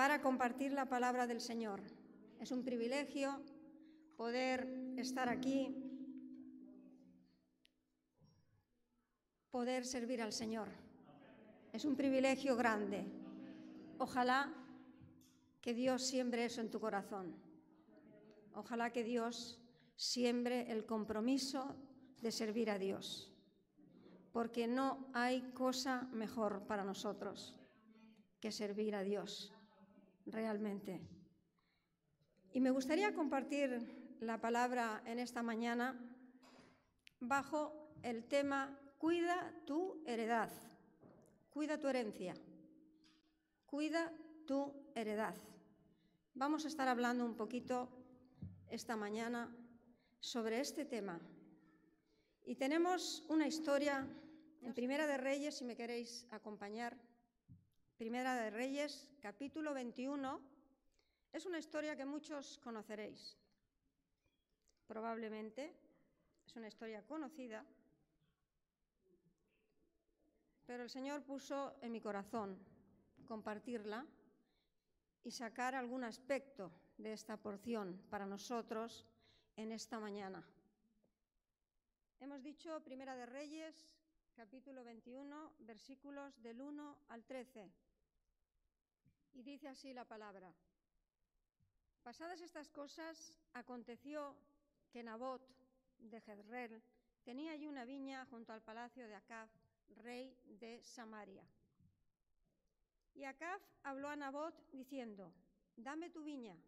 para compartir la palabra del Señor. Es un privilegio poder estar aquí, poder servir al Señor. Es un privilegio grande. Ojalá que Dios siembre eso en tu corazón. Ojalá que Dios siembre el compromiso de servir a Dios, porque no hay cosa mejor para nosotros que servir a Dios, realmente. Y me gustaría compartir la palabra en esta mañana bajo el tema Cuida tu heredad, cuida tu herencia, cuida tu heredad. Vamos a estar hablando un poquito esta mañana sobre este tema. Y tenemos una historia en Primera de Reyes, si me queréis acompañar. Primera de Reyes, capítulo 21. Es una historia que muchos conoceréis. Probablemente es una historia conocida, pero el Señor puso en mi corazón compartirla y sacar algún aspecto de esta porción para nosotros en esta mañana. Hemos dicho Primera de Reyes, capítulo 21, versículos del 1 al 13. Y dice así la palabra. Pasadas estas cosas, aconteció que Nabot de Jezreel tenía allí una viña junto al palacio de Acab, rey de Samaria. Y Acab habló a Nabot diciendo, dame tu viña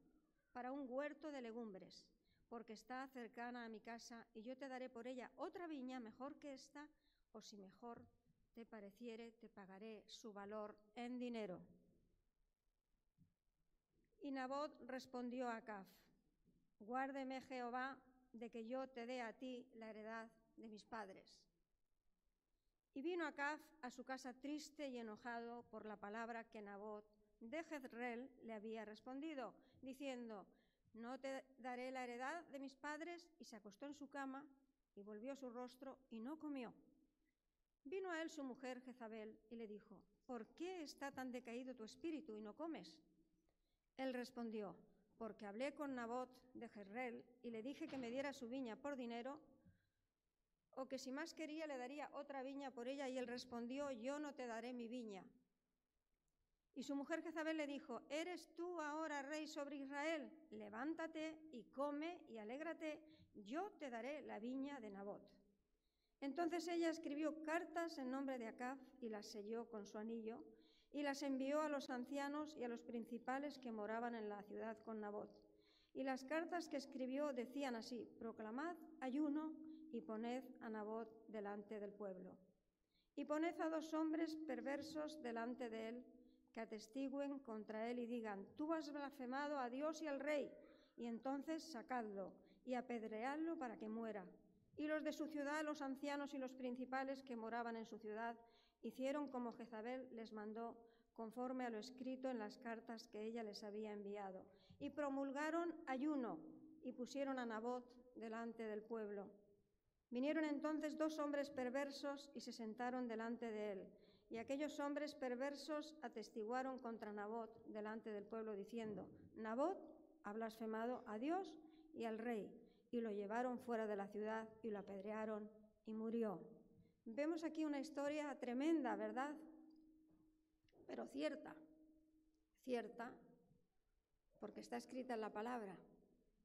para un huerto de legumbres, porque está cercana a mi casa, y yo te daré por ella otra viña mejor que esta, o si mejor te pareciere, te pagaré su valor en dinero. Y Nabot respondió a Acab, guárdeme Jehová de que yo te dé a ti la heredad de mis padres. Y vino Acab a su casa triste y enojado por la palabra que Nabot de Jezreel le había respondido, diciendo, no te daré la heredad de mis padres, y se acostó en su cama y volvió su rostro y no comió. Vino a él su mujer Jezabel y le dijo, ¿por qué está tan decaído tu espíritu y no comes? Él respondió, porque hablé con Nabot de Jezreel y le dije que me diera su viña por dinero, o que si más quería le daría otra viña por ella, y él respondió, yo no te daré mi viña. Y su mujer Jezabel le dijo, ¿eres tú ahora rey sobre Israel? Levántate y come y alégrate, yo te daré la viña de Nabot. Entonces ella escribió cartas en nombre de Acab y las selló con su anillo y las envió a los ancianos y a los principales que moraban en la ciudad con Nabot. Y las cartas que escribió decían así, proclamad ayuno y poned a Nabot delante del pueblo. Y poned a dos hombres perversos delante de él, que atestiguen contra él y digan, tú has blasfemado a Dios y al rey, y entonces sacadlo y apedreadlo para que muera. Y los de su ciudad, los ancianos y los principales que moraban en su ciudad, hicieron como Jezabel les mandó, conforme a lo escrito en las cartas que ella les había enviado. Y promulgaron ayuno y pusieron a Nabot delante del pueblo. Vinieron entonces dos hombres perversos y se sentaron delante de él. Y aquellos hombres perversos atestiguaron contra Nabot delante del pueblo, diciendo, Nabot ha blasfemado a Dios y al rey, y lo llevaron fuera de la ciudad y lo apedrearon y murió. Vemos aquí una historia tremenda, ¿verdad? Pero cierta, cierta, porque está escrita en la palabra.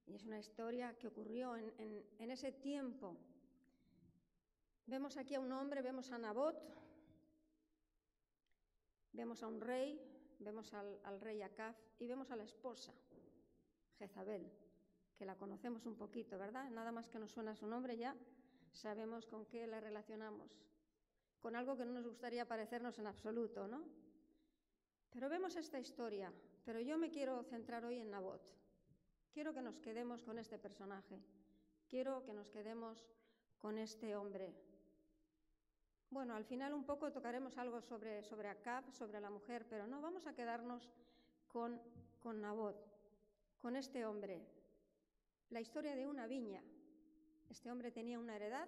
Y es una historia que ocurrió en, ese tiempo Vemos aquí a un hombre, vemos a Nabot, vemos a un rey, vemos al, rey Acab y vemos a la esposa, Jezabel, que la conocemos un poquito, ¿verdad? Nada más que nos suena su nombre ya sabemos con qué la relacionamos, con algo que no nos gustaría parecernos en absoluto, ¿no? Pero vemos esta historia, pero yo me quiero centrar hoy en Nabot. Quiero que nos quedemos con este personaje, quiero que nos quedemos con este hombre, bueno, al final un poco tocaremos algo sobre, sobre Acab, sobre la mujer, pero no vamos a quedarnos con, con Nabot, con este hombre. La historia de una viña. Este hombre tenía una heredad,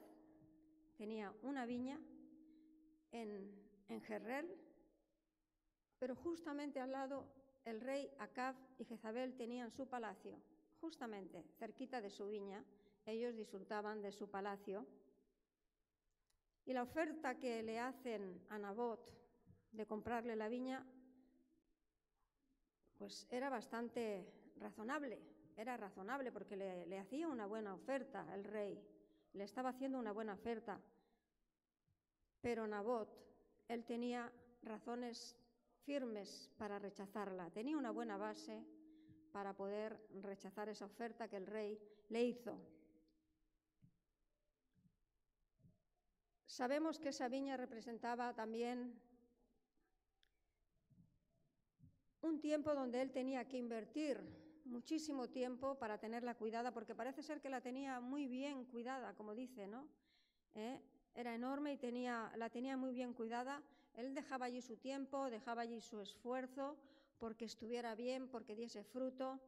tenía una viña en, en Jerrel, pero justamente al lado el rey Acab y Jezabel tenían su palacio, justamente cerquita de su viña. Ellos disfrutaban de su palacio. Y la oferta que le hacen a Nabot de comprarle la viña, pues era bastante razonable. Era razonable porque le, hacía una buena oferta el rey. Le estaba haciendo una buena oferta. Pero Nabot, él tenía razones firmes para rechazarla. Tenía una buena base para poder rechazar esa oferta que el rey le hizo. Sabemos que esa viña representaba también un tiempo donde él tenía que invertir muchísimo tiempo para tenerla cuidada, porque parece ser que la tenía muy bien cuidada, como dice, ¿no? ¿Eh? Era enorme y tenía, la tenía muy bien cuidada. Él dejaba allí su tiempo, dejaba allí su esfuerzo, porque estuviera bien, porque diese fruto.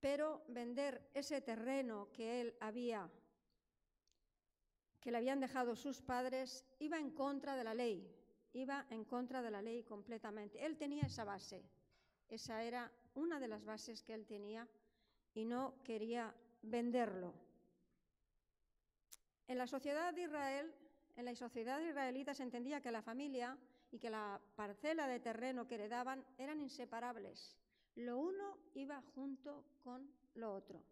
Pero vender ese terreno que él había, que le habían dejado sus padres, iba en contra de la ley, iba en contra de la ley completamente. Él tenía esa base, esa era una de las bases que él tenía y no quería venderlo. En la sociedad de Israel, en la sociedad israelita se entendía que la familia y que la parcela de terreno que heredaban eran inseparables. Lo uno iba junto con lo otro.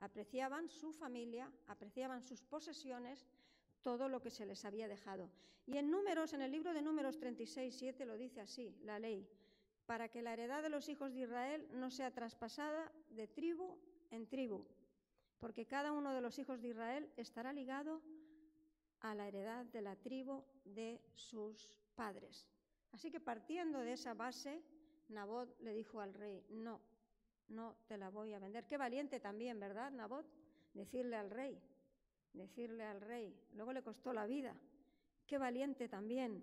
Apreciaban su familia, apreciaban sus posesiones, todo lo que se les había dejado. Y en números, en el libro de números 36, 7 lo dice así, la ley, para que la heredad de los hijos de Israel no sea traspasada de tribu en tribu, porque cada uno de los hijos de Israel estará ligado a la heredad de la tribu de sus padres. Así que partiendo de esa base, Nabot le dijo al rey, no, no te la voy a vender. Qué valiente también, ¿verdad, Nabot? Decirle al rey, decirle al rey. Luego le costó la vida. Qué valiente también.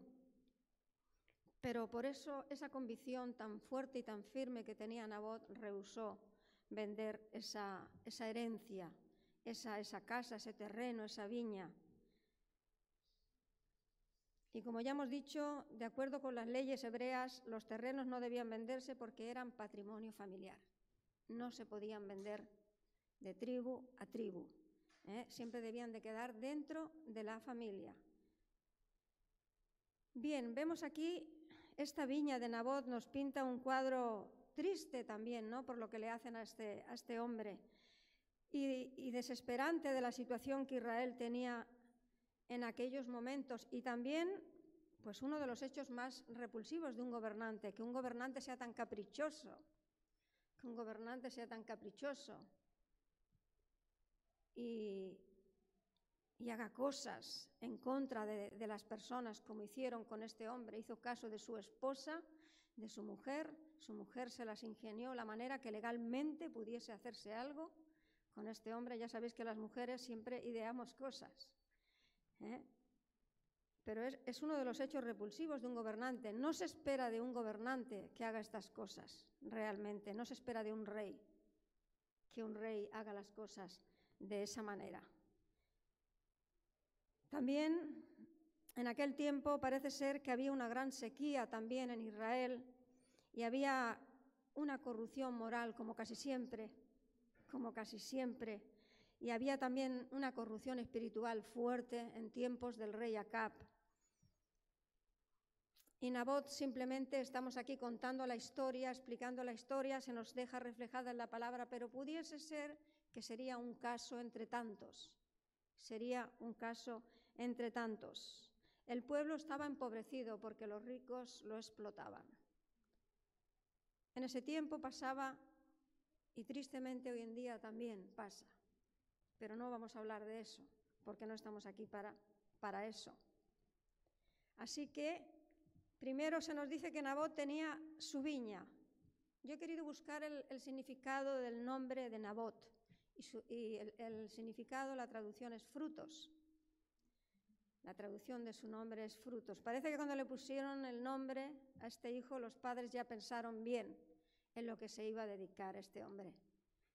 Pero por eso esa convicción tan fuerte y tan firme que tenía Nabot rehusó vender esa, herencia, esa, esa casa, ese terreno, esa viña. Y como ya hemos dicho, de acuerdo con las leyes hebreas, los terrenos no debían venderse porque eran patrimonio familiar. No se podían vender de tribu a tribu. ¿eh? Siempre debían de quedar dentro de la familia. Bien, vemos aquí esta viña de Nabot nos pinta un cuadro triste también, ¿no? Por lo que le hacen a este, a este hombre. Y, y desesperante de la situación que Israel tenía en aquellos momentos y también pues uno de los hechos más repulsivos de un gobernante, que un gobernante sea tan caprichoso, que un gobernante sea tan caprichoso y, y haga cosas en contra de, las personas como hicieron con este hombre. Hizo caso de su esposa, de su mujer, su mujer se las ingenió la manera que legalmente pudiese hacerse algo con este hombre. Ya sabéis que las mujeres siempre ideamos cosas. ¿eh? Pero es, es, uno de los hechos repulsivos de un gobernante. No se espera de un gobernante que haga estas cosas, realmente. No se espera de un rey que un rey haga las cosas de esa manera. También en aquel tiempo parece ser que había una gran sequía también en Israel y había una corrupción moral como casi siempre, como casi siempre y había también una corrupción espiritual fuerte en tiempos del rey Acab. Y Nabot simplemente estamos aquí contando la historia, explicando la historia, se nos deja reflejada en la palabra, pero pudiese ser que sería un caso entre tantos, sería un caso entre tantos. El pueblo estaba empobrecido porque los ricos lo explotaban. En ese tiempo pasaba, y tristemente hoy en día también pasa, pero no vamos a hablar de eso, porque no estamos aquí para, para eso. Así que primero se nos dice que Nabot tenía su viña. Yo he querido buscar el, significado del nombre de Nabot y, el significado, la traducción es frutos. La traducción de su nombre es frutos. Parece que cuando le pusieron el nombre a este hijo, los padres ya pensaron bien en lo que se iba a dedicar este hombre.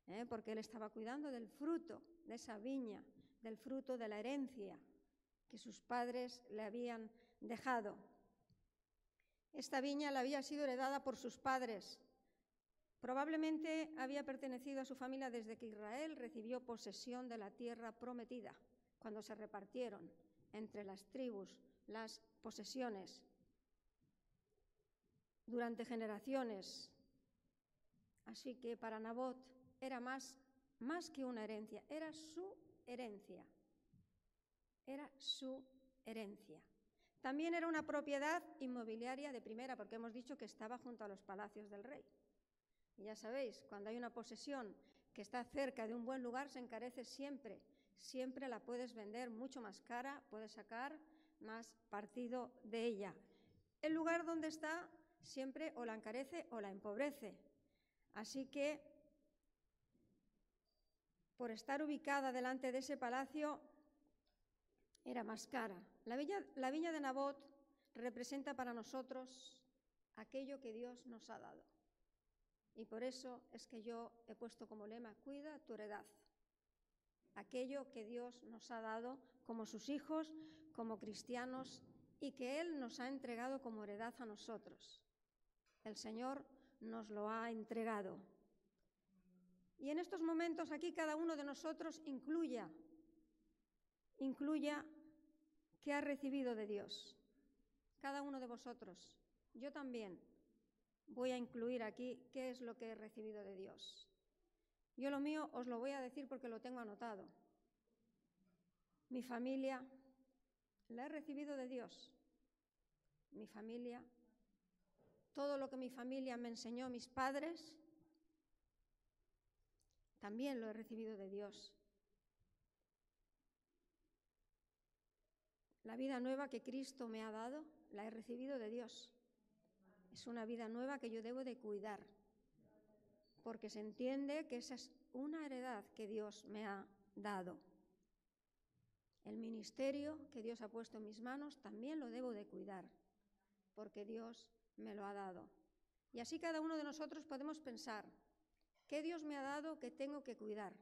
¿eh? porque él estaba cuidando del fruto de esa viña, del fruto de la herencia que sus padres le habían dejado. Esta viña la había sido heredada por sus padres. Probablemente había pertenecido a su familia desde que Israel recibió posesión de la tierra prometida, cuando se repartieron entre las tribus las posesiones durante generaciones. Así que para Nabot era más, más que una herencia, era su herencia. Era su herencia. También era una propiedad inmobiliaria de primera, porque hemos dicho que estaba junto a los palacios del rey. Ya sabéis, cuando hay una posesión que está cerca de un buen lugar, se encarece siempre. Siempre la puedes vender mucho más cara, puedes sacar más partido de ella. El lugar donde está siempre o la encarece o la empobrece. Así que, por estar ubicada delante de ese palacio, era más cara. La viña, la viña de Nabot representa para nosotros aquello que Dios nos ha dado. Y por eso es que yo he puesto como lema, cuida tu heredad. Aquello que Dios nos ha dado como sus hijos, como cristianos, y que Él nos ha entregado como heredad a nosotros. El Señor nos lo ha entregado. Y en estos momentos aquí cada uno de nosotros incluya, incluya que ha recibido de Dios. Cada uno de vosotros. Yo también voy a incluir aquí qué es lo que he recibido de Dios. Yo lo mío os lo voy a decir porque lo tengo anotado. Mi familia la he recibido de Dios. Mi familia todo lo que mi familia me enseñó, mis padres, también lo he recibido de Dios. La vida nueva que Cristo me ha dado, la he recibido de Dios. Es una vida nueva que yo debo de cuidar, porque se entiende que esa es una heredad que Dios me ha dado. El ministerio que Dios ha puesto en mis manos también lo debo de cuidar, porque Dios me lo ha dado. Y así cada uno de nosotros podemos pensar, ¿qué Dios me ha dado que tengo que cuidar?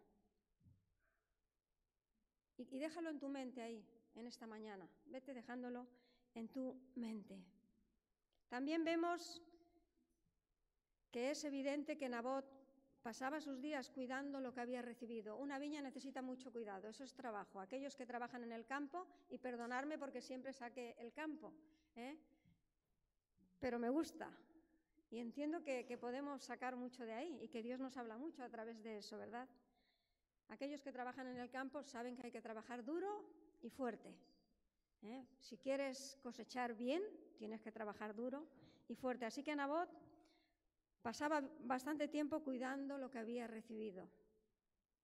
Y, déjalo en tu mente ahí, en esta mañana. Vete dejándolo en tu mente. También vemos que es evidente que Nabot pasaba sus días cuidando lo que había recibido. Una viña necesita mucho cuidado, eso es trabajo. Aquellos que trabajan en el campo, y perdonarme porque siempre saque el campo, ¿eh? pero me gusta. Y entiendo que, podemos sacar mucho de ahí y que Dios nos habla mucho a través de eso, ¿verdad? Aquellos que trabajan en el campo saben que hay que trabajar duro y fuerte. ¿eh? Si quieres cosechar bien, tienes que trabajar duro y fuerte. Así que Nabot pasaba bastante tiempo cuidando lo que había recibido.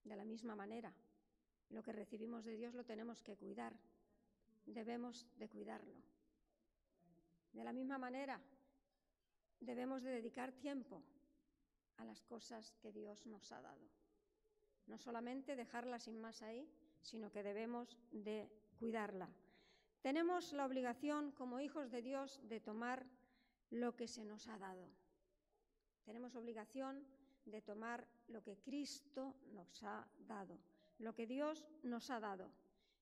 De la misma manera, lo que recibimos de Dios lo tenemos que cuidar. Debemos de cuidarlo. De la misma manera, debemos de dedicar tiempo a las cosas que Dios nos ha dado. No solamente dejarla sin más ahí, sino que debemos de cuidarla. Tenemos la obligación como hijos de Dios de tomar lo que se nos ha dado. Tenemos obligación de tomar lo que Cristo nos ha dado, lo que Dios nos ha dado.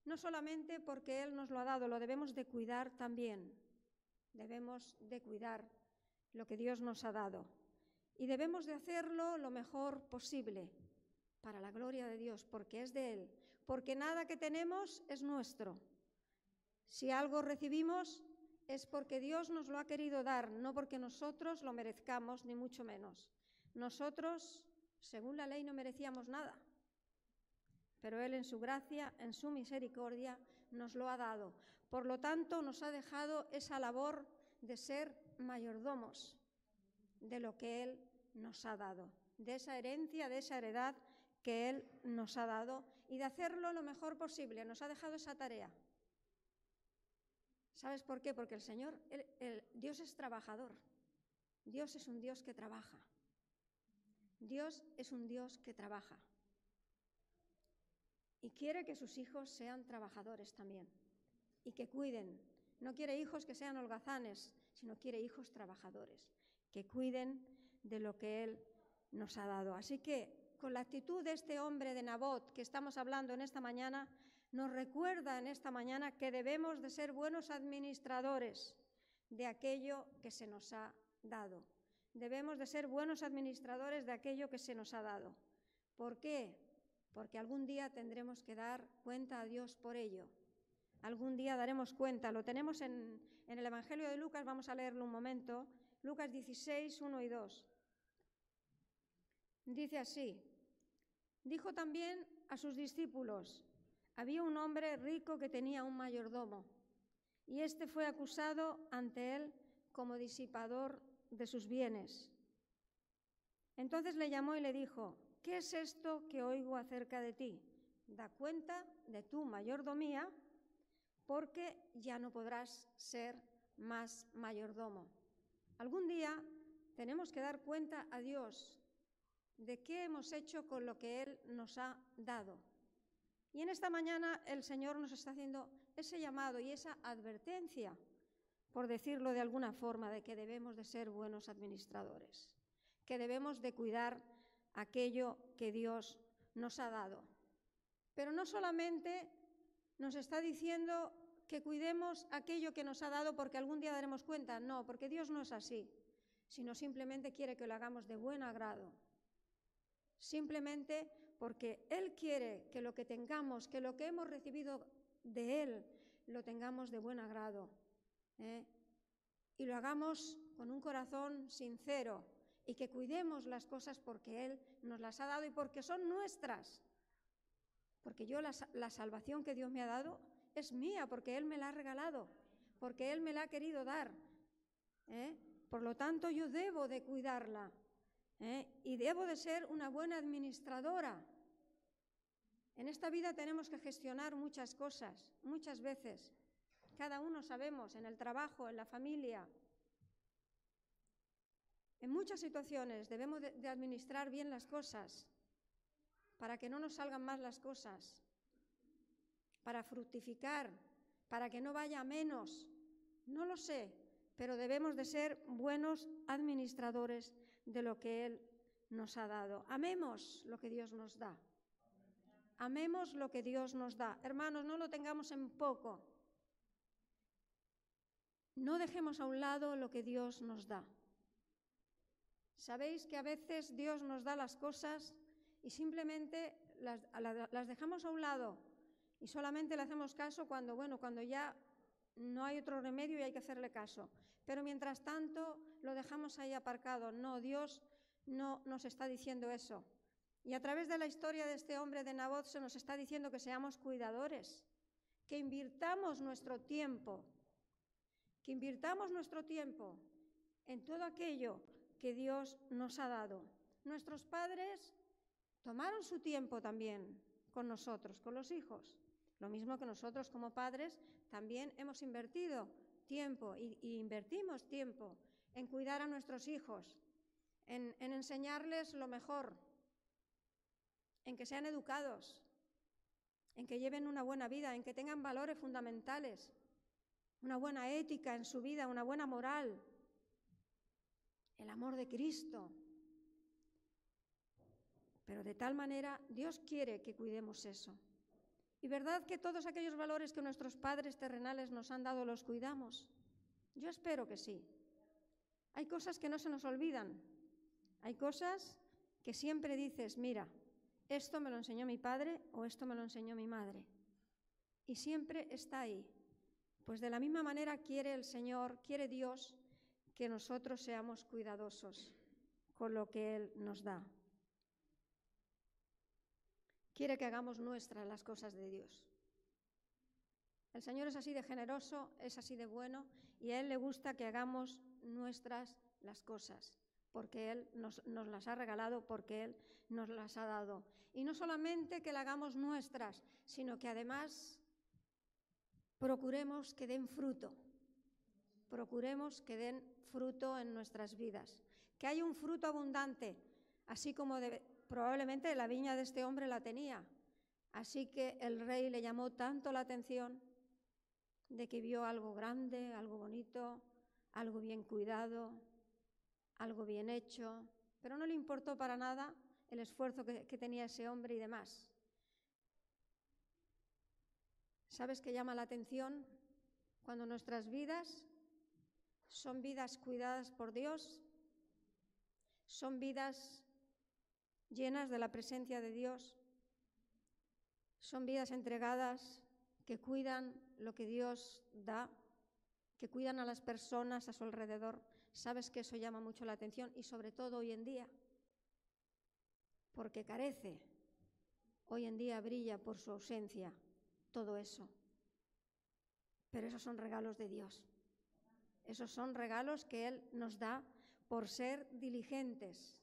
No solamente porque Él nos lo ha dado, lo debemos de cuidar también. Debemos de cuidar lo que Dios nos ha dado y debemos de hacerlo lo mejor posible para la gloria de Dios, porque es de Él, porque nada que tenemos es nuestro. Si algo recibimos es porque Dios nos lo ha querido dar, no porque nosotros lo merezcamos, ni mucho menos. Nosotros, según la ley, no merecíamos nada, pero Él en su gracia, en su misericordia, nos lo ha dado. Por lo tanto, nos ha dejado esa labor de ser mayordomos de lo que Él nos ha dado, de esa herencia, de esa heredad que Él nos ha dado y de hacerlo lo mejor posible. Nos ha dejado esa tarea. ¿Sabes por qué? Porque el Señor, el, Dios es trabajador. Dios es un Dios que trabaja. Dios es un Dios que trabaja. Y quiere que sus hijos sean trabajadores también y que cuiden. No quiere hijos que sean holgazanes, sino quiere hijos trabajadores, que cuiden de lo que Él nos ha dado. Así que con la actitud de este hombre de Nabot que estamos hablando en esta mañana, nos recuerda en esta mañana que debemos de ser buenos administradores de aquello que se nos ha dado. Debemos de ser buenos administradores de aquello que se nos ha dado. ¿Por qué? Porque algún día tendremos que dar cuenta a Dios por ello. Algún día daremos cuenta. Lo tenemos en, en el Evangelio de Lucas, vamos a leerlo un momento. Lucas 16, 1 y 2. Dice así, dijo también a sus discípulos, había un hombre rico que tenía un mayordomo, y éste fue acusado ante él como disipador de sus bienes. Entonces le llamó y le dijo, ¿qué es esto que oigo acerca de ti? Da cuenta de tu mayordomía, porque ya no podrás ser más mayordomo. Algún día tenemos que dar cuenta a Dios de qué hemos hecho con lo que Él nos ha dado. Y en esta mañana el Señor nos está haciendo ese llamado y esa advertencia, por decirlo de alguna forma, de que debemos de ser buenos administradores, que debemos de cuidar aquello que Dios nos ha dado. Pero no solamente nos está diciendo que cuidemos aquello que nos ha dado porque algún día daremos cuenta, no, porque Dios no es así, sino simplemente quiere que lo hagamos de buen agrado, simplemente porque Él quiere que lo que tengamos, que lo que hemos recibido de Él, lo tengamos de buen agrado. ¿eh? Y lo hagamos con un corazón sincero y que cuidemos las cosas porque Él nos las ha dado y porque son nuestras. Porque yo la, salvación que Dios me ha dado es mía, porque Él me la ha regalado, porque Él me la ha querido dar. ¿eh? Por lo tanto, yo debo de cuidarla. ¿Eh? y debo de ser una buena administradora. En esta vida tenemos que gestionar muchas cosas, muchas veces. Cada uno sabemos, en el trabajo, en la familia. En muchas situaciones debemos de, administrar bien las cosas para que no nos salgan más las cosas, para fructificar, para que no vaya menos. No lo sé, pero debemos de ser buenos administradores de lo que Él nos ha dado. Amemos lo que Dios nos da. Amemos lo que Dios nos da. Hermanos, no lo tengamos en poco. No dejemos a un lado lo que Dios nos da. Sabéis que a veces Dios nos da las cosas y simplemente las, las, dejamos a un lado y solamente le hacemos caso cuando, bueno, cuando ya no hay otro remedio y hay que hacerle caso. Pero mientras tanto lo dejamos ahí aparcado. No, Dios no nos está diciendo eso. Y a través de la historia de este hombre de Nabot se nos está diciendo que seamos cuidadores, que invirtamos nuestro tiempo, que invirtamos nuestro tiempo en todo aquello que Dios nos ha dado. Nuestros padres tomaron su tiempo también con nosotros, con los hijos. Lo mismo que nosotros como padres también hemos invertido tiempo y, invertimos tiempo en cuidar a nuestros hijos, en enseñarles lo mejor, en que sean educados, en que lleven una buena vida, en que tengan valores fundamentales, una buena ética en su vida, una buena moral, el amor de Cristo. Pero de tal manera Dios quiere que cuidemos eso. ¿Y verdad que todos aquellos valores que nuestros padres terrenales nos han dado los cuidamos? Yo espero que sí. Hay cosas que no se nos olvidan. Hay cosas que siempre dices, mira, esto me lo enseñó mi padre o esto me lo enseñó mi madre. Y siempre está ahí. Pues de la misma manera quiere el Señor, quiere Dios que nosotros seamos cuidadosos con lo que Él nos da. Quiere que hagamos nuestras las cosas de Dios. El Señor es así de generoso, es así de bueno y a Él le gusta que hagamos nuestras las cosas, porque Él nos, nos, las ha regalado, porque Él nos las ha dado. Y no solamente que la hagamos nuestras, sino que además procuremos que den fruto, procuremos que den fruto en nuestras vidas, que haya un fruto abundante, así como de, probablemente la viña de este hombre la tenía. Así que el rey le llamó tanto la atención de que vio algo grande, algo bonito, algo bien cuidado, algo bien hecho, pero no le importó para nada el esfuerzo que, tenía ese hombre y demás. ¿Sabes qué llama la atención? Cuando nuestras vidas son vidas cuidadas por Dios, son vidas llenas de la presencia de Dios, son vidas entregadas que cuidan lo que Dios da, que cuidan a las personas a su alrededor. Sabes que eso llama mucho la atención y sobre todo hoy en día, porque carece, hoy en día brilla por su ausencia todo eso. Pero esos son regalos de Dios. Esos son regalos que Él nos da por ser diligentes,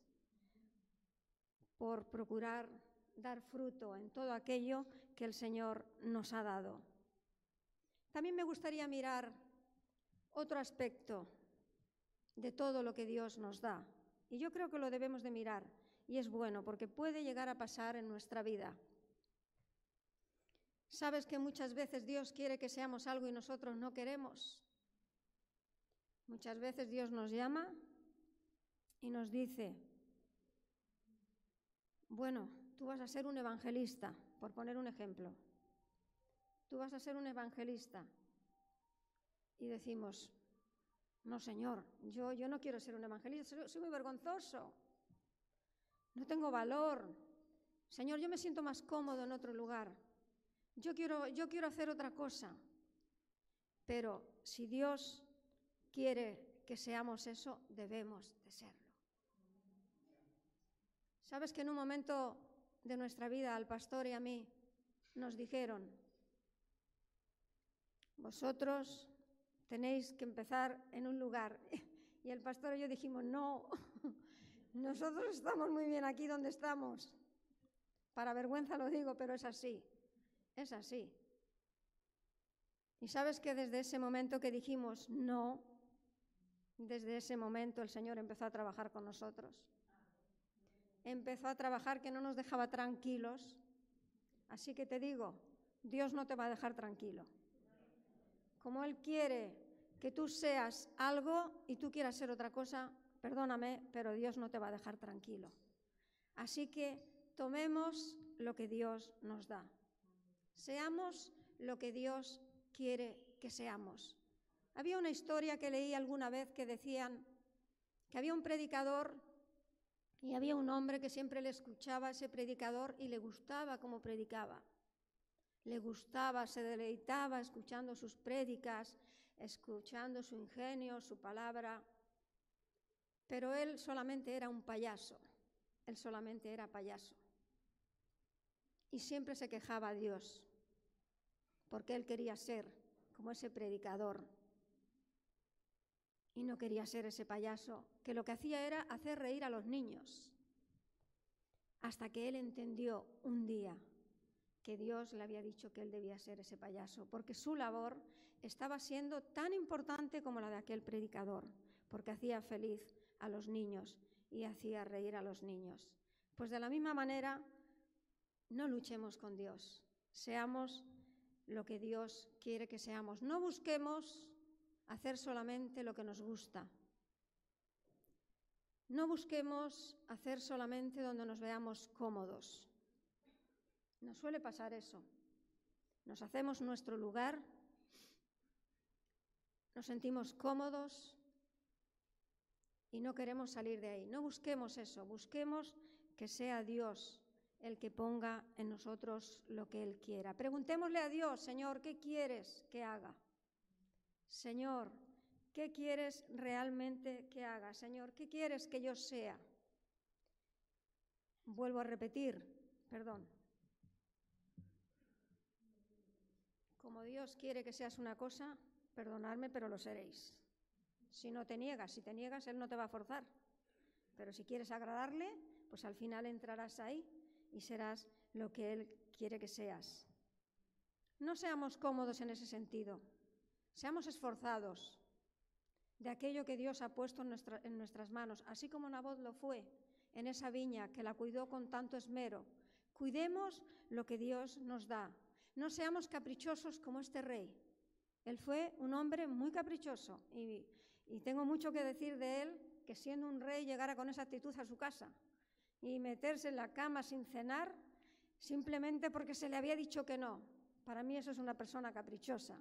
por procurar dar fruto en todo aquello que el Señor nos ha dado. También me gustaría mirar otro aspecto de todo lo que Dios nos da. Y yo creo que lo debemos de mirar. Y es bueno porque puede llegar a pasar en nuestra vida. ¿Sabes que muchas veces Dios quiere que seamos algo y nosotros no queremos? Muchas veces Dios nos llama y nos dice, bueno, tú vas a ser un evangelista, por poner un ejemplo. Tú vas a ser un evangelista. Y decimos, no, Señor, yo, yo no quiero ser un evangelista, soy, soy muy vergonzoso, no tengo valor. Señor, yo me siento más cómodo en otro lugar. Yo quiero, yo quiero hacer otra cosa. Pero si Dios quiere que seamos eso, debemos de serlo. ¿Sabes que en un momento de nuestra vida al pastor y a mí nos dijeron, vosotros tenéis que empezar en un lugar? Y el pastor y yo dijimos, no, nosotros estamos muy bien aquí donde estamos. Para vergüenza lo digo, pero es así, es así. Y sabes que desde ese momento que dijimos no, desde ese momento el Señor empezó a trabajar con nosotros empezó a trabajar que no nos dejaba tranquilos. Así que te digo, Dios no te va a dejar tranquilo. Como Él quiere que tú seas algo y tú quieras ser otra cosa, perdóname, pero Dios no te va a dejar tranquilo. Así que tomemos lo que Dios nos da. Seamos lo que Dios quiere que seamos. Había una historia que leí alguna vez que decían que había un predicador y había un hombre que siempre le escuchaba a ese predicador y le gustaba cómo predicaba. Le gustaba, se deleitaba escuchando sus prédicas, escuchando su ingenio, su palabra. Pero él solamente era un payaso. Él solamente era payaso. Y siempre se quejaba a Dios, porque él quería ser como ese predicador y no quería ser ese payaso que lo que hacía era hacer reír a los niños. Hasta que él entendió un día que Dios le había dicho que él debía ser ese payaso, porque su labor estaba siendo tan importante como la de aquel predicador, porque hacía feliz a los niños y hacía reír a los niños. Pues de la misma manera, no luchemos con Dios, seamos lo que Dios quiere que seamos. No busquemos hacer solamente lo que nos gusta. No busquemos hacer solamente donde nos veamos cómodos. Nos suele pasar eso. Nos hacemos nuestro lugar, nos sentimos cómodos y no queremos salir de ahí. No busquemos eso, busquemos que sea Dios el que ponga en nosotros lo que Él quiera. Preguntémosle a Dios, Señor, ¿qué quieres que haga? Señor, ¿qué quieres realmente que haga? Señor, ¿qué quieres que yo sea? Vuelvo a repetir, perdón. Como Dios quiere que seas una cosa, perdonadme, pero lo seréis. Si no te niegas, si te niegas, Él no te va a forzar. Pero si quieres agradarle, pues al final entrarás ahí y serás lo que Él quiere que seas. No seamos cómodos en ese sentido. Seamos esforzados de aquello que Dios ha puesto en, nuestras manos, así como Nabot lo fue en esa viña que la cuidó con tanto esmero. Cuidemos lo que Dios nos da. No seamos caprichosos como este rey. Él fue un hombre muy caprichoso y tengo mucho que decir de él, que siendo un rey llegara con esa actitud a su casa y meterse en la cama sin cenar simplemente porque se le había dicho que no. Para mí eso es una persona caprichosa.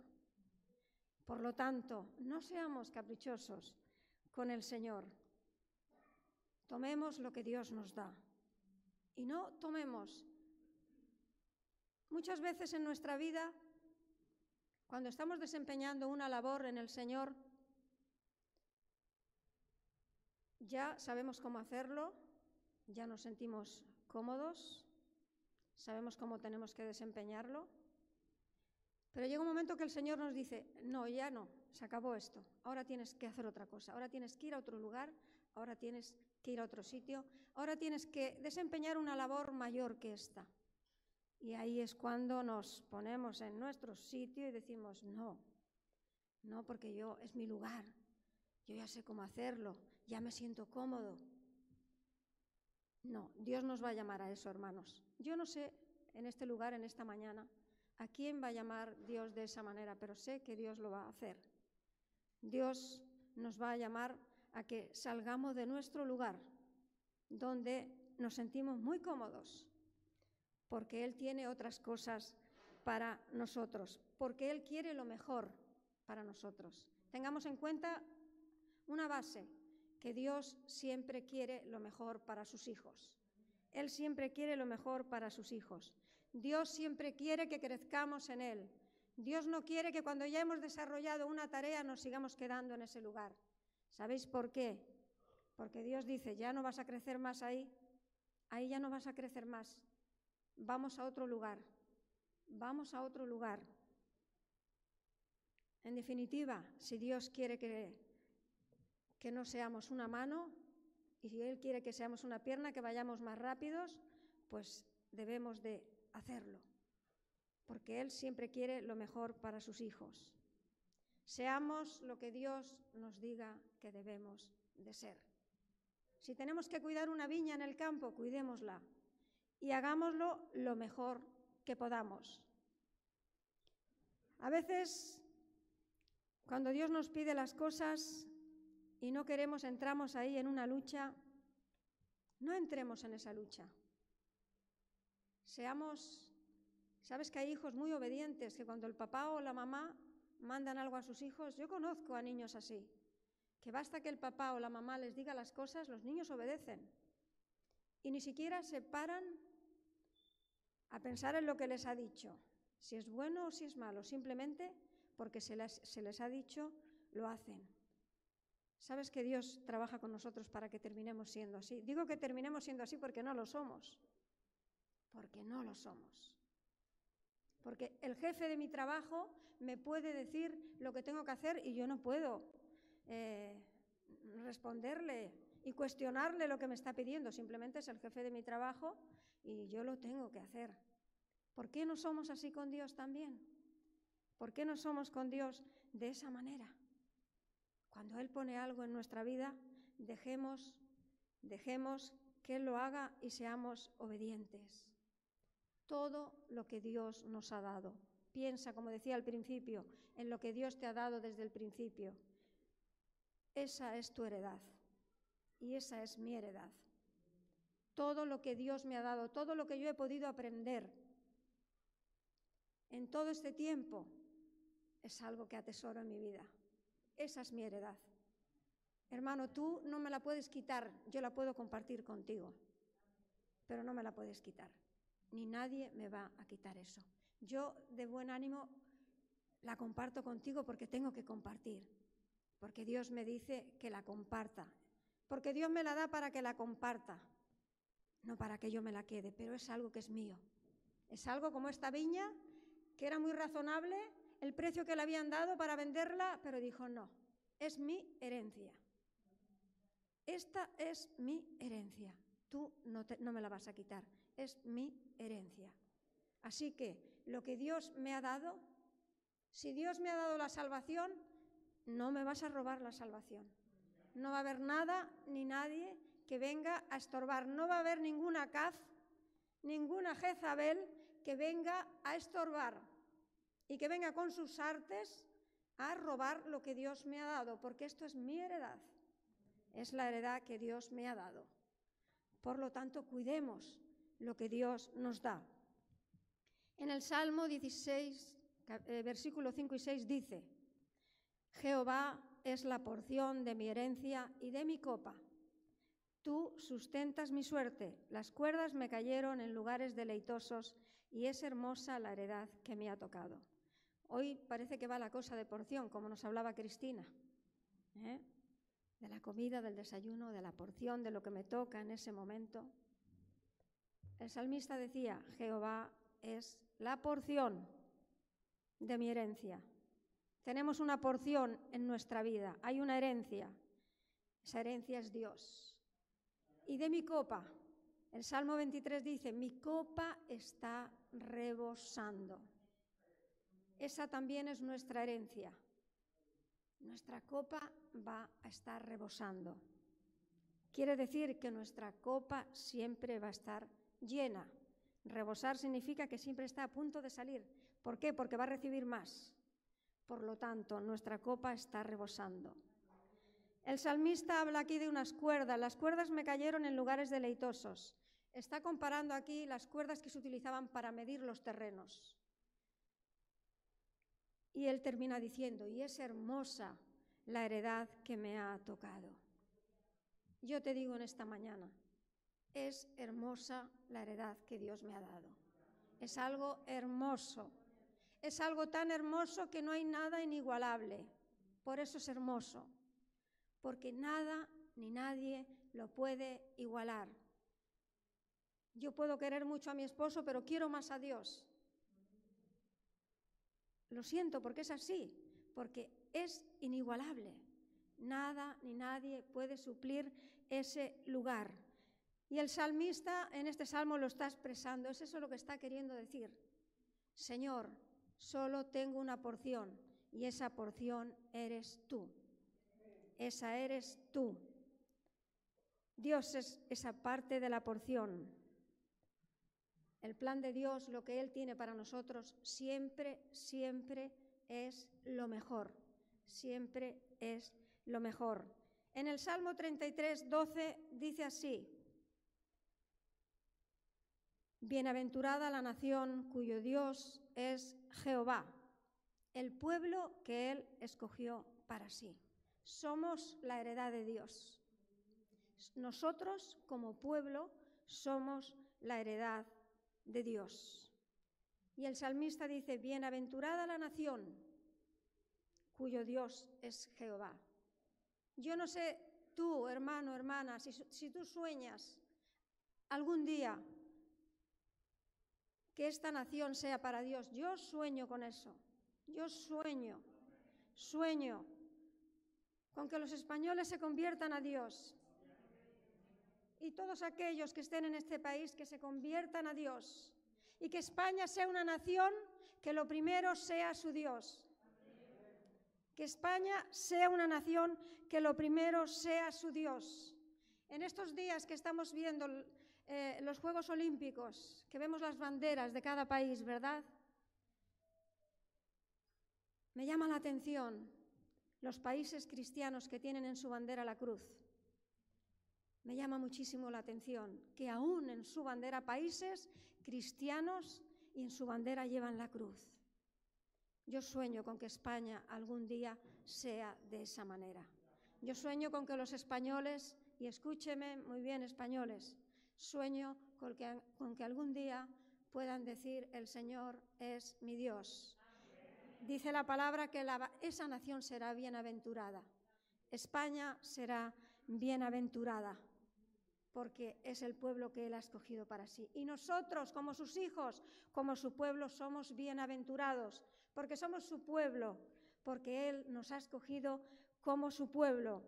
Por lo tanto, no seamos caprichosos con el Señor. Tomemos lo que Dios nos da. Y no tomemos. Muchas veces en nuestra vida, cuando estamos desempeñando una labor en el Señor, ya sabemos cómo hacerlo, ya nos sentimos cómodos, sabemos cómo tenemos que desempeñarlo, pero llega un momento que el Señor nos dice, no, ya no, se acabó esto, ahora tienes que hacer otra cosa, ahora tienes que ir a otro lugar, ahora tienes que ir a otro sitio, ahora tienes que desempeñar una labor mayor que esta. Y ahí es cuando nos ponemos en nuestro sitio y decimos, no, no, porque yo es mi lugar, yo ya sé cómo hacerlo, ya me siento cómodo. No, Dios nos va a llamar a eso, hermanos. Yo no sé en este lugar, en esta mañana, a quién va a llamar Dios de esa manera, pero sé que Dios lo va a hacer. Dios nos va a llamar a que salgamos de nuestro lugar, donde nos sentimos muy cómodos, porque Él tiene otras cosas para nosotros, porque Él quiere lo mejor para nosotros. Tengamos en cuenta una base, que Dios siempre quiere lo mejor para sus hijos. Él siempre quiere lo mejor para sus hijos. Dios siempre quiere que crezcamos en Él. Dios no quiere que cuando ya hemos desarrollado una tarea nos sigamos quedando en ese lugar. ¿Sabéis por qué? Porque Dios dice, ya no vas a crecer más ahí, ahí ya no vas a crecer más. Vamos a otro lugar, vamos a otro lugar. En definitiva, si Dios quiere que que no seamos una mano y si Él quiere que seamos una pierna, que vayamos más rápidos, pues debemos de hacerlo, porque Él siempre quiere lo mejor para sus hijos. Seamos lo que Dios nos diga que debemos de ser. Si tenemos que cuidar una viña en el campo, cuidémosla y hagámoslo lo mejor que podamos. A veces, cuando Dios nos pide las cosas, y no queremos, entramos ahí en una lucha, no entremos en esa lucha. Seamos, sabes que hay hijos muy obedientes, que cuando el papá o la mamá mandan algo a sus hijos, yo conozco a niños así, que basta que el papá o la mamá les diga las cosas, los niños obedecen. Y ni siquiera se paran a pensar en lo que les ha dicho, si es bueno o si es malo, simplemente porque se les, ha dicho, lo hacen. Sabes que Dios trabaja con nosotros para que terminemos siendo así. Digo que terminemos siendo así porque no lo somos. Porque no lo somos. Porque el jefe de mi trabajo me puede decir lo que tengo que hacer y yo no puedo eh, responderle y cuestionarle lo que me está pidiendo. Simplemente es el jefe de mi trabajo y yo lo tengo que hacer. ¿Por qué no somos así con Dios también? ¿Por qué no somos con Dios de esa manera? Cuando Él pone algo en nuestra vida, dejemos, dejemos que Él lo haga y seamos obedientes. Todo lo que Dios nos ha dado. Piensa, como decía al principio, en lo que Dios te ha dado desde el principio. Esa es tu heredad y esa es mi heredad. Todo lo que Dios me ha dado, todo lo que yo he podido aprender en todo este tiempo, es algo que atesoro en mi vida. Esa es mi heredad. Hermano, tú no me la puedes quitar, yo la puedo compartir contigo, pero no me la puedes quitar. Ni nadie me va a quitar eso. Yo de buen ánimo la comparto contigo porque tengo que compartir, porque Dios me dice que la comparta, porque Dios me la da para que la comparta, no para que yo me la quede, pero es algo que es mío. Es algo como esta viña, que era muy razonable, el precio que le habían dado para venderla, pero dijo, no, es mi herencia. Esta es mi herencia. Tú no, no, me la vas a quitar. Es mi herencia. Así que lo que Dios me ha dado, si Dios me ha dado la salvación, no me vas a robar la salvación. No va a haber nada ni nadie que venga a estorbar. No va a haber ninguna caz, ninguna Jezabel que venga a estorbar y que venga con sus artes a robar lo que Dios me ha dado, porque esto es mi heredad, es la heredad que Dios me ha dado. Por lo tanto, cuidemos lo que Dios nos da. En el Salmo 16, eh, versículo 5 y 6 dice, Jehová es la porción de mi herencia y de mi copa. Tú sustentas mi suerte, las cuerdas me cayeron en lugares deleitosos y es hermosa la heredad que me ha tocado. Hoy parece que va la cosa de porción, como nos hablaba Cristina, ¿eh? de la comida, del desayuno, de la porción, de lo que me toca en ese momento. El salmista decía, Jehová es la porción de mi herencia. Tenemos una porción en nuestra vida, hay una herencia. Esa herencia es Dios y de mi copa. El Salmo 23 dice, mi copa está rebosando. Esa también es nuestra herencia. Nuestra copa va a estar rebosando. Quiere decir que nuestra copa siempre va a estar llena. Rebosar significa que siempre está a punto de salir. ¿Por qué? Porque va a recibir más. Por lo tanto, nuestra copa está rebosando. El salmista habla aquí de unas cuerdas. Las cuerdas me cayeron en lugares deleitosos. Está comparando aquí las cuerdas que se utilizaban para medir los terrenos. Y él termina diciendo, y es hermosa la heredad que me ha tocado. Yo te digo en esta mañana, es hermosa la heredad que Dios me ha dado. Es algo hermoso. Es algo tan hermoso que no hay nada inigualable. Por eso es hermoso porque nada ni nadie lo puede igualar. Yo puedo querer mucho a mi esposo, pero quiero más a Dios. Lo siento, porque es así, porque es inigualable. Nada ni nadie puede suplir ese lugar. Y el salmista en este salmo lo está expresando, es eso lo que está queriendo decir. Señor, solo tengo una porción y esa porción eres tú esa eres tú. Dios es esa parte de la porción. El plan de Dios, lo que Él tiene para nosotros, siempre, siempre es lo mejor. Siempre es lo mejor. En el Salmo 33, 12 dice así, Bienaventurada la nación cuyo Dios es Jehová, el pueblo que Él escogió para sí somos la heredad de Dios. Nosotros como pueblo somos la heredad de Dios. Y el salmista dice, bienaventurada la nación cuyo Dios es Jehová. Yo no sé tú, hermano, hermana, si, tú sueñas algún día que esta nación sea para Dios, yo sueño con eso. Yo sueño, sueño con que los españoles se conviertan a Dios. Y todos aquellos que estén en este país que se conviertan a Dios. Y que España sea una nación que lo primero sea su Dios. Que España sea una nación que lo primero sea su Dios. En estos días que estamos viendo eh, los Juegos Olímpicos, que vemos las banderas de cada país, ¿verdad? Me llama la atención los países cristianos que tienen en su bandera la cruz. Me llama muchísimo la atención que aún en su bandera países cristianos y en su bandera llevan la cruz. Yo sueño con que España algún día sea de esa manera. Yo sueño con que los españoles, y escúcheme muy bien españoles, sueño con que, algún día puedan decir el Señor es mi Dios dice la palabra que esa nación será bienaventurada. España será bienaventurada porque es el pueblo que Él ha escogido para sí. Y nosotros, como sus hijos, como su pueblo, somos bienaventurados, porque somos su pueblo, porque Él nos ha escogido como su pueblo.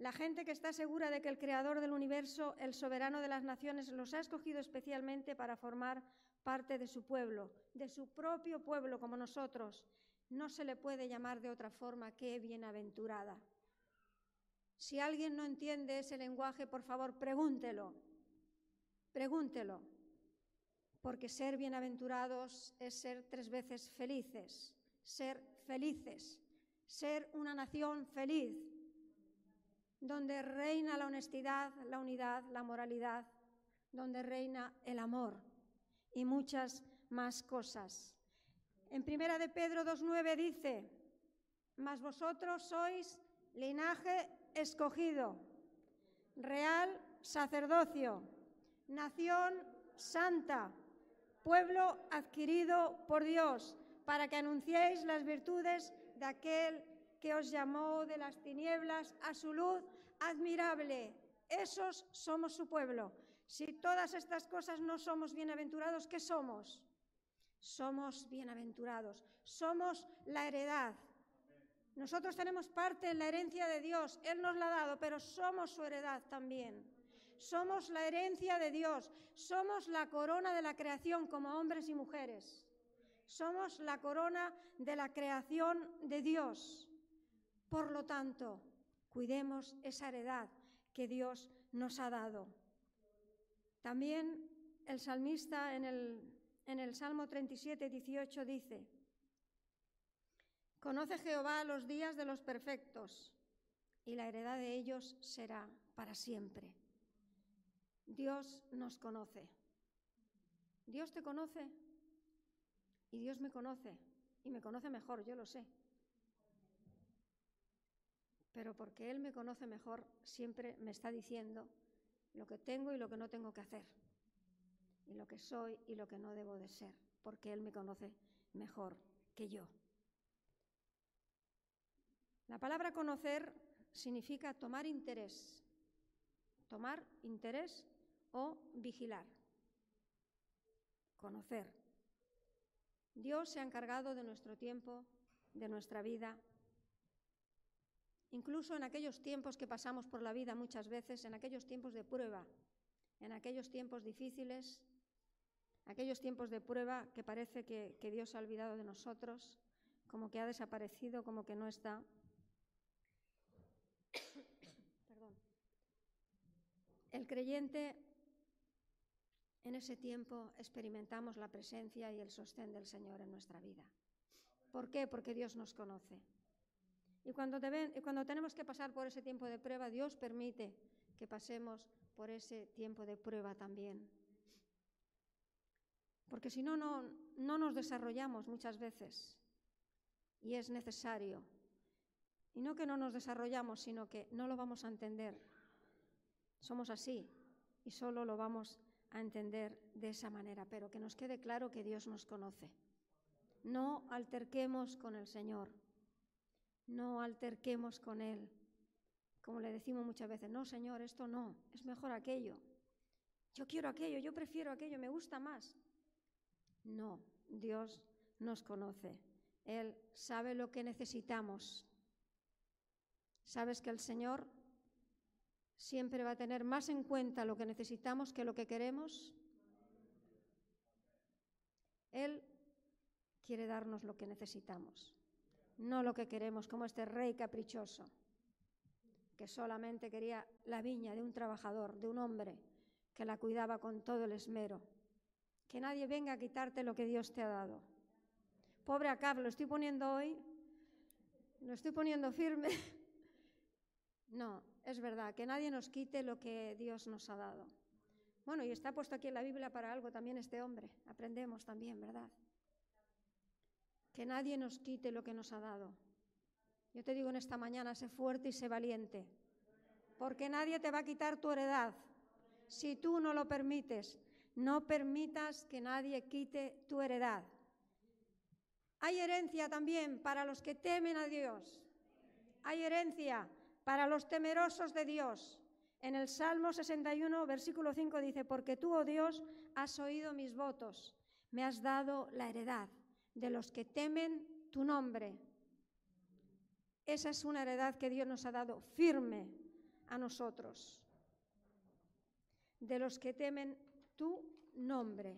La gente que está segura de que el Creador del universo, el soberano de las naciones, los ha escogido especialmente para formar parte de su pueblo, de su propio pueblo como nosotros, no se le puede llamar de otra forma que bienaventurada. Si alguien no entiende ese lenguaje, por favor, pregúntelo. Pregúntelo. Porque ser bienaventurados es ser tres veces felices, ser felices, ser una nación feliz, donde reina la honestidad, la unidad, la moralidad, donde reina el amor y muchas más cosas. En Primera de Pedro 2.9 dice, mas vosotros sois linaje escogido, real sacerdocio, nación santa, pueblo adquirido por Dios, para que anunciéis las virtudes de aquel que os llamó de las tinieblas a su luz admirable. Esos somos su pueblo. Si todas estas cosas no somos bienaventurados, ¿qué somos? Somos bienaventurados. Somos la heredad. Nosotros tenemos parte en la herencia de Dios. Él nos la ha dado, pero somos su heredad también. Somos la herencia de Dios. Somos la corona de la creación como hombres y mujeres. Somos la corona de la creación de Dios. Por lo tanto, cuidemos esa heredad que Dios nos ha dado. También el salmista en el, en el Salmo 37, 18 dice, Conoce Jehová los días de los perfectos y la heredad de ellos será para siempre. Dios nos conoce. Dios te conoce y Dios me conoce y me conoce mejor, yo lo sé pero porque Él me conoce mejor, siempre me está diciendo lo que tengo y lo que no tengo que hacer, y lo que soy y lo que no debo de ser, porque Él me conoce mejor que yo. La palabra conocer significa tomar interés, tomar interés o vigilar, conocer. Dios se ha encargado de nuestro tiempo, de nuestra vida, incluso en aquellos tiempos que pasamos por la vida muchas veces, en aquellos tiempos de prueba, en aquellos tiempos difíciles, aquellos tiempos de prueba que parece que, Dios ha olvidado de nosotros, como que ha desaparecido, como que no está. El creyente en ese tiempo experimentamos la presencia y el sostén del Señor en nuestra vida. ¿Por qué? Porque Dios nos conoce. Y cuando, tenemos que pasar por ese tiempo de prueba, Dios permite que pasemos por ese tiempo de prueba también. Porque si no, no, no nos desarrollamos muchas veces. Y es necesario. Y no que no nos desarrollamos, sino que no lo vamos a entender. Somos así y solo lo vamos a entender de esa manera, pero que nos quede claro que Dios nos conoce. No alterquemos con el Señor no alterquemos con Él. Como le decimos muchas veces, no, Señor, esto no, es mejor aquello. Yo quiero aquello, yo prefiero aquello, me gusta más. No, Dios nos conoce. Él sabe lo que necesitamos. ¿Sabes que el Señor siempre va a tener más en cuenta lo que necesitamos que lo que queremos? Él quiere darnos lo que necesitamos no lo que queremos, como este rey caprichoso, que solamente quería la viña de un trabajador, de un hombre, que la cuidaba con todo el esmero. Que nadie venga a quitarte lo que Dios te ha dado. Pobre Acab, lo estoy poniendo hoy, lo estoy poniendo firme. No, es verdad, que nadie nos quite lo que Dios nos ha dado. Bueno, y está puesto aquí en la Biblia para algo también este hombre. Aprendemos también, ¿verdad? Que nadie nos quite lo que nos ha dado. Yo te digo en esta mañana, sé fuerte y sé valiente, porque nadie te va a quitar tu heredad si tú no lo permites. No permitas que nadie quite tu heredad. Hay herencia también para los que temen a Dios. Hay herencia para los temerosos de Dios. En el Salmo 61, versículo 5 dice, porque tú, oh Dios, has oído mis votos, me has dado la heredad de los que temen tu nombre. Esa es una heredad que Dios nos ha dado firme a nosotros. De los que temen tu nombre,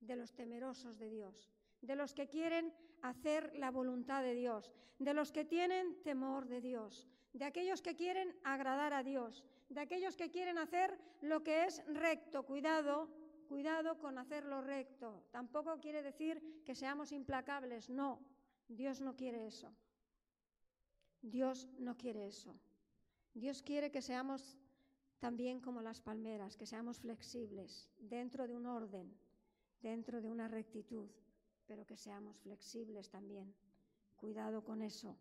de los temerosos de Dios, de los que quieren hacer la voluntad de Dios, de los que tienen temor de Dios, de aquellos que quieren agradar a Dios, de aquellos que quieren hacer lo que es recto. Cuidado, cuidado con hacer lo recto. Tampoco quiere decir que seamos implacables, no. Dios no quiere eso. Dios no quiere eso. Dios quiere que seamos también como las palmeras, que seamos flexibles, dentro de un orden, dentro de una rectitud, pero que seamos flexibles también. Cuidado con eso.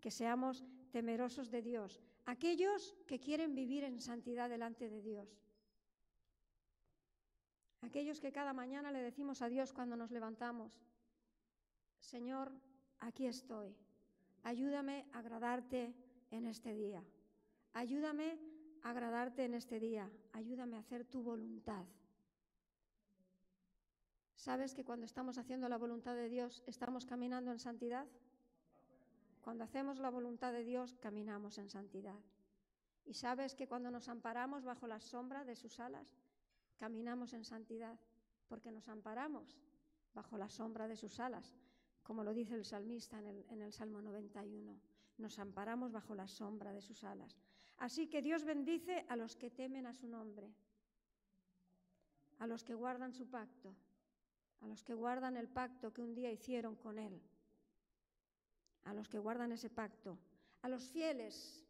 que seamos temerosos de Dios, aquellos que quieren vivir en santidad delante de Dios, aquellos que cada mañana le decimos a Dios cuando nos levantamos, Señor, aquí estoy, ayúdame a agradarte en este día, ayúdame a agradarte en este día, ayúdame a hacer tu voluntad. ¿Sabes que cuando estamos haciendo la voluntad de Dios estamos caminando en santidad? Cuando hacemos la voluntad de Dios caminamos en santidad. ¿Y sabes que cuando nos amparamos bajo la sombra de sus alas caminamos en santidad? Porque nos amparamos bajo la sombra de sus alas, como lo dice el salmista en el, en el Salmo 91. Nos amparamos bajo la sombra de sus alas. Así que Dios bendice a los que temen a su nombre, a los que guardan su pacto a los que guardan el pacto que un día hicieron con Él, a los que guardan ese pacto, a los fieles,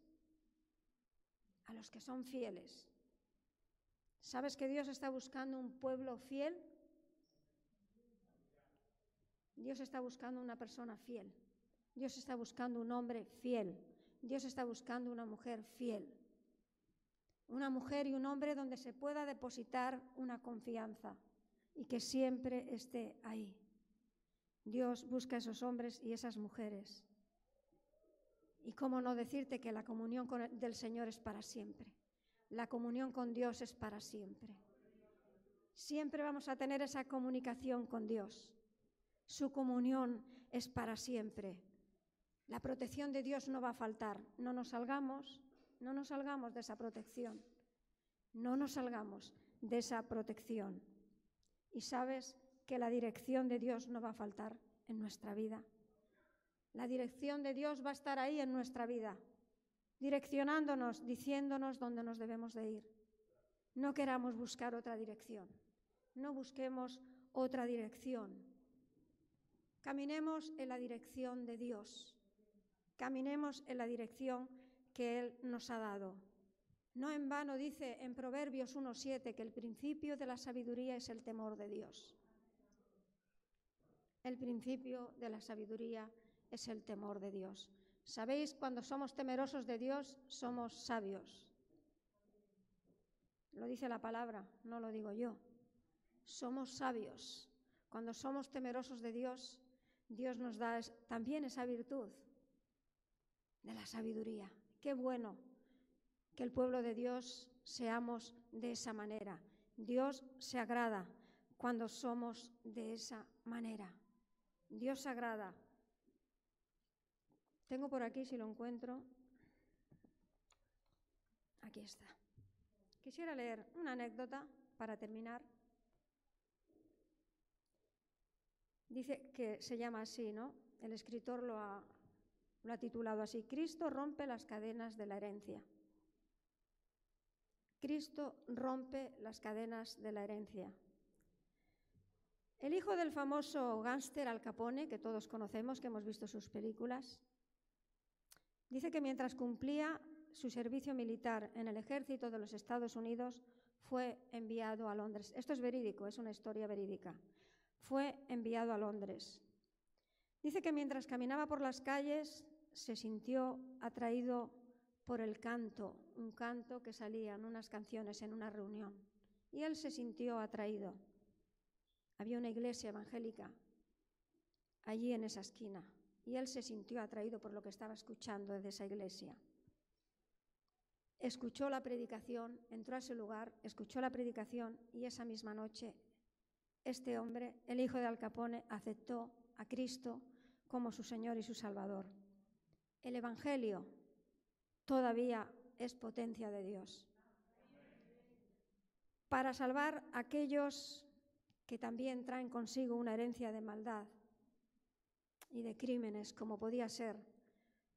a los que son fieles. ¿Sabes que Dios está buscando un pueblo fiel? Dios está buscando una persona fiel. Dios está buscando un hombre fiel. Dios está buscando una mujer fiel. Una mujer y un hombre donde se pueda depositar una confianza y que siempre esté ahí. Dios busca esos hombres y esas mujeres. Y cómo no decirte que la comunión del Señor es para siempre. La comunión con Dios es para siempre. Siempre vamos a tener esa comunicación con Dios. Su comunión es para siempre. La protección de Dios no va a faltar. No nos salgamos, no nos salgamos de esa protección. No nos salgamos de esa protección y sabes que la dirección de Dios no va a faltar en nuestra vida. La dirección de Dios va a estar ahí en nuestra vida, direccionándonos, diciéndonos dónde nos debemos de ir. No queramos buscar otra dirección, no busquemos otra dirección. Caminemos en la dirección de Dios, caminemos en la dirección que Él nos ha dado. No en vano dice en Proverbios 1.7 que el principio de la sabiduría es el temor de Dios. El principio de la sabiduría es el temor de Dios. ¿Sabéis? Cuando somos temerosos de Dios, somos sabios. Lo dice la palabra, no lo digo yo. Somos sabios. Cuando somos temerosos de Dios, Dios nos da también esa virtud de la sabiduría. Qué bueno que el pueblo de Dios seamos de esa manera. Dios se agrada cuando somos de esa manera. Dios se agrada. Tengo por aquí, si lo encuentro. Aquí está. Quisiera leer una anécdota para terminar. Dice que se llama así, ¿no? El escritor lo ha, titulado así, Cristo rompe las cadenas de la herencia. Cristo rompe las cadenas de la herencia. El hijo del famoso gángster Al Capone, que todos conocemos, que hemos visto sus películas, dice que mientras cumplía su servicio militar en el ejército de los Estados Unidos, fue enviado a Londres. Esto es verídico, es una historia verídica. Fue enviado a Londres. Dice que mientras caminaba por las calles se sintió atraído por el canto, un canto que salían unas canciones en una reunión. Y él se sintió atraído. Había una iglesia evangélica allí en esa esquina y él se sintió atraído por lo que estaba escuchando de esa iglesia. Escuchó la predicación, entró a ese lugar, escuchó la predicación y esa misma noche este hombre, el hijo de Al Capone, aceptó a Cristo como su Señor y su Salvador. El Evangelio todavía es potencia de Dios. Para salvar a aquellos que también traen consigo una herencia de maldad y de crímenes, como podía ser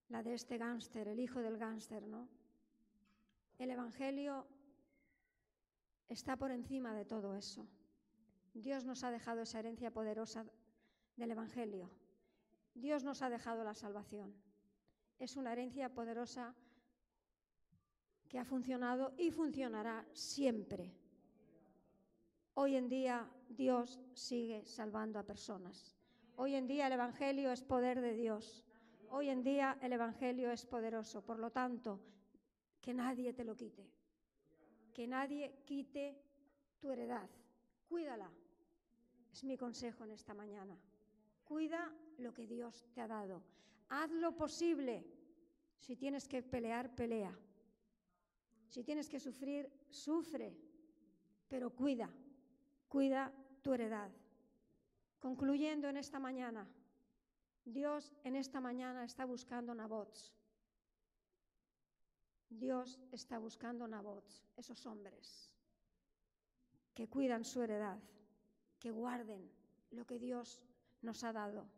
la de este gángster, el hijo del gángster, ¿no? El Evangelio está por encima de todo eso. Dios nos ha dejado esa herencia poderosa del Evangelio. Dios nos ha dejado la salvación. Es una herencia poderosa que ha funcionado y funcionará siempre. Hoy en día Dios sigue salvando a personas. Hoy en día el Evangelio es poder de Dios. Hoy en día el Evangelio es poderoso, por lo tanto, que nadie te lo quite. Que nadie quite tu heredad. Cuídala. Es mi consejo en esta mañana. Cuida lo que Dios te ha dado. Haz lo posible. Si tienes que pelear, pelea. Si tienes que sufrir, sufre. Pero cuida, cuida tu heredad. Concluyendo en esta mañana, Dios en esta mañana está buscando nabots. Dios está buscando nabots, esos hombres que cuidan su heredad, que guarden lo que Dios nos ha dado,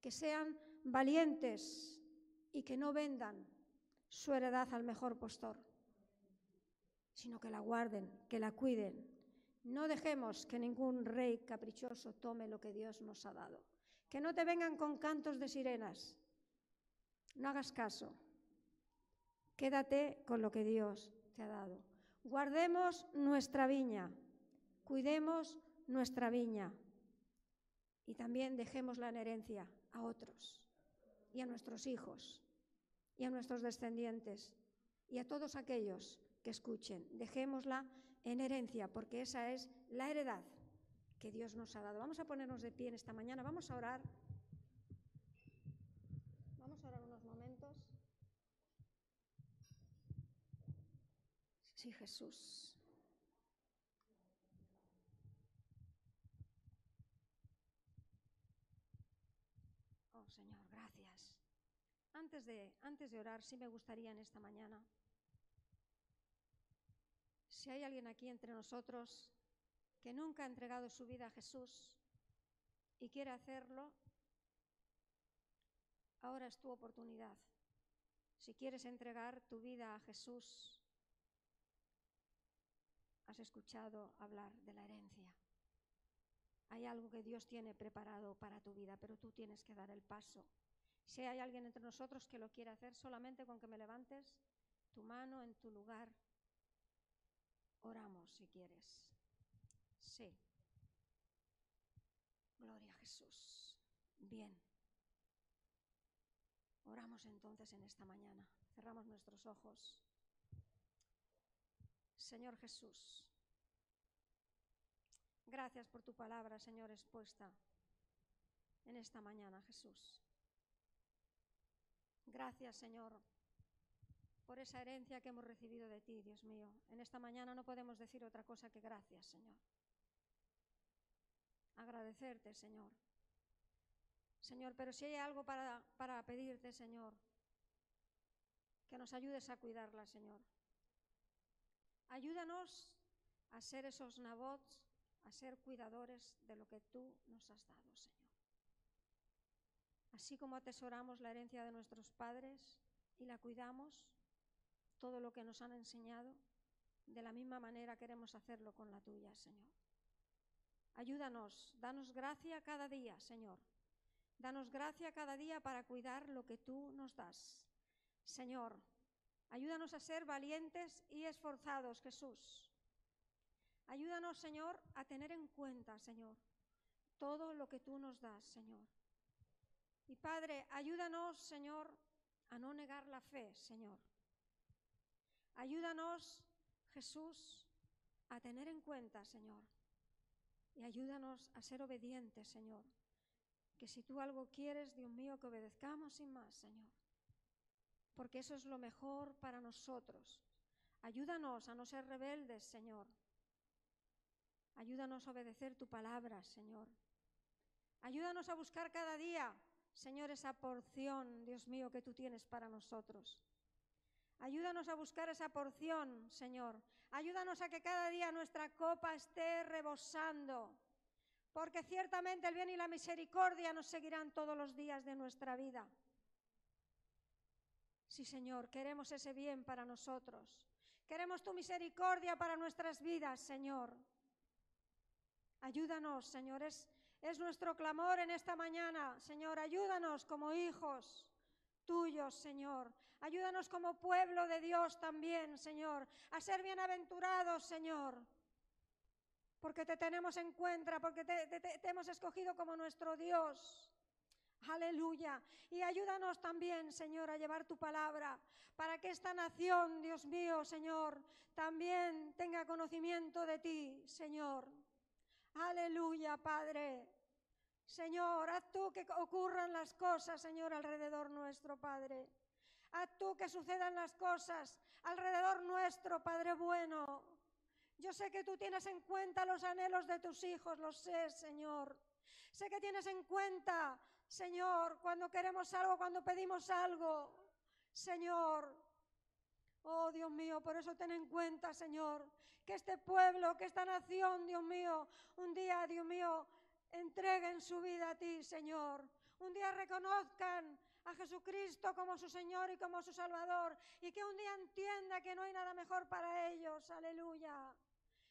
que sean valientes y que no vendan su heredad al mejor postor, sino que la guarden, que la cuiden. No dejemos que ningún rey caprichoso tome lo que Dios nos ha dado. Que no te vengan con cantos de sirenas. No hagas caso. Quédate con lo que Dios te ha dado. Guardemos nuestra viña. Cuidemos nuestra viña. Y también dejémosla en herencia a otros y a nuestros hijos y a nuestros descendientes y a todos aquellos que escuchen. Dejémosla en herencia porque esa es la heredad que Dios nos ha dado. Vamos a ponernos de pie en esta mañana, vamos a orar. Vamos a orar unos momentos. Sí, Jesús. Oh, Señor, gracias. Antes de, antes de orar, sí me gustaría en esta mañana, si hay alguien aquí entre nosotros que nunca ha entregado su vida a Jesús y quiere hacerlo, ahora es tu oportunidad. Si quieres entregar tu vida a Jesús, has escuchado hablar de la herencia. Hay algo que Dios tiene preparado para tu vida, pero tú tienes que dar el paso. Si hay alguien entre nosotros que lo quiere hacer, solamente con que me levantes tu mano en tu lugar, oramos si quieres. Sí. Gloria a Jesús. Bien. Oramos entonces en esta mañana. Cerramos nuestros ojos. Señor Jesús, gracias por tu palabra, Señor, expuesta en esta mañana, Jesús. Gracias, Señor, por esa herencia que hemos recibido de ti, Dios mío. En esta mañana no podemos decir otra cosa que gracias, Señor agradecerte, Señor. Señor, pero si hay algo para, para pedirte, Señor, que nos ayudes a cuidarla, Señor. Ayúdanos a ser esos nabots, a ser cuidadores de lo que tú nos has dado, Señor. Así como atesoramos la herencia de nuestros padres y la cuidamos, todo lo que nos han enseñado, de la misma manera queremos hacerlo con la tuya, Señor. Ayúdanos, danos gracia cada día, Señor. Danos gracia cada día para cuidar lo que tú nos das. Señor, ayúdanos a ser valientes y esforzados, Jesús. Ayúdanos, Señor, a tener en cuenta, Señor, todo lo que tú nos das, Señor. Y Padre, ayúdanos, Señor, a no negar la fe, Señor. Ayúdanos, Jesús, a tener en cuenta, Señor, y ayúdanos a ser obedientes, Señor. Que si tú algo quieres, Dios mío, que obedezcamos sin más, Señor. Porque eso es lo mejor para nosotros. Ayúdanos a no ser rebeldes, Señor. Ayúdanos a obedecer tu palabra, Señor. Ayúdanos a buscar cada día, Señor, esa porción, Dios mío, que tú tienes para nosotros. Ayúdanos a buscar esa porción, Señor. Ayúdanos a que cada día nuestra copa esté rebosando, porque ciertamente el bien y la misericordia nos seguirán todos los días de nuestra vida. Sí, Señor, queremos ese bien para nosotros. Queremos tu misericordia para nuestras vidas, Señor. Ayúdanos, Señor. Es, es nuestro clamor en esta mañana. Señor, ayúdanos como hijos tuyos, Señor. Ayúdanos como pueblo de Dios también, Señor, a ser bienaventurados, Señor. Porque te tenemos en cuenta, porque te, te, te hemos escogido como nuestro Dios. Aleluya. Y ayúdanos también, Señor, a llevar tu palabra para que esta nación, Dios mío, Señor, también tenga conocimiento de ti, Señor. Aleluya, Padre. Señor, haz tú que ocurran las cosas, Señor, alrededor nuestro, Padre. Haz tú que sucedan las cosas alrededor nuestro, Padre bueno. Yo sé que tú tienes en cuenta los anhelos de tus hijos, lo sé, Señor. Sé que tienes en cuenta, Señor, cuando queremos algo, cuando pedimos algo. Señor, oh Dios mío, por eso ten en cuenta, Señor, que este pueblo, que esta nación, Dios mío, un día, Dios mío, entreguen su vida a ti, Señor. Un día reconozcan a Jesucristo como su Señor y como su Salvador y que un día entienda que no hay nada mejor para ellos, aleluya,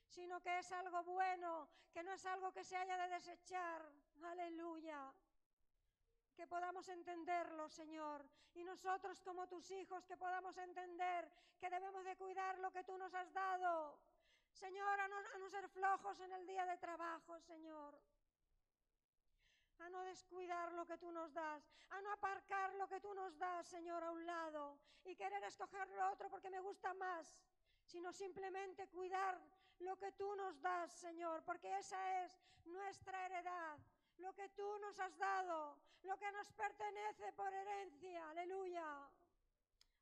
sino que es algo bueno, que no es algo que se haya de desechar, aleluya. Que podamos entenderlo, Señor, y nosotros como tus hijos que podamos entender que debemos de cuidar lo que tú nos has dado. Señor, a no, a no ser flojos en el día de trabajo, Señor a no descuidar lo que tú nos das, a no aparcar lo que tú nos das, Señor, a un lado y querer escoger lo otro porque me gusta más, sino simplemente cuidar lo que tú nos das, Señor, porque esa es nuestra heredad, lo que tú nos has dado, lo que nos pertenece por herencia, aleluya.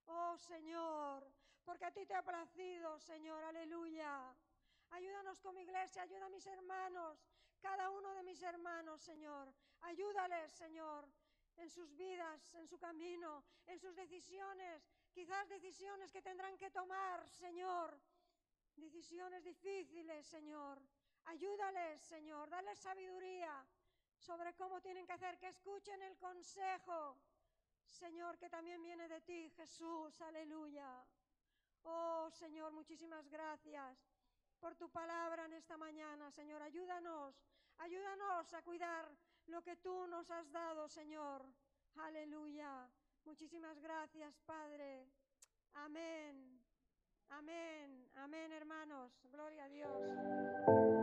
Oh Señor, porque a ti te ha placido, Señor, aleluya. Ayúdanos como iglesia, ayuda a mis hermanos, cada uno de mis hermanos, Señor. Ayúdales, Señor, en sus vidas, en su camino, en sus decisiones, quizás decisiones que tendrán que tomar, Señor. Decisiones difíciles, Señor. Ayúdales, Señor, dale sabiduría sobre cómo tienen que hacer, que escuchen el consejo, Señor, que también viene de ti, Jesús, aleluya. Oh, Señor, muchísimas gracias por tu palabra en esta mañana, Señor. Ayúdanos, ayúdanos a cuidar lo que tú nos has dado, Señor. Aleluya. Muchísimas gracias, Padre. Amén. Amén. Amén, hermanos. Gloria a Dios.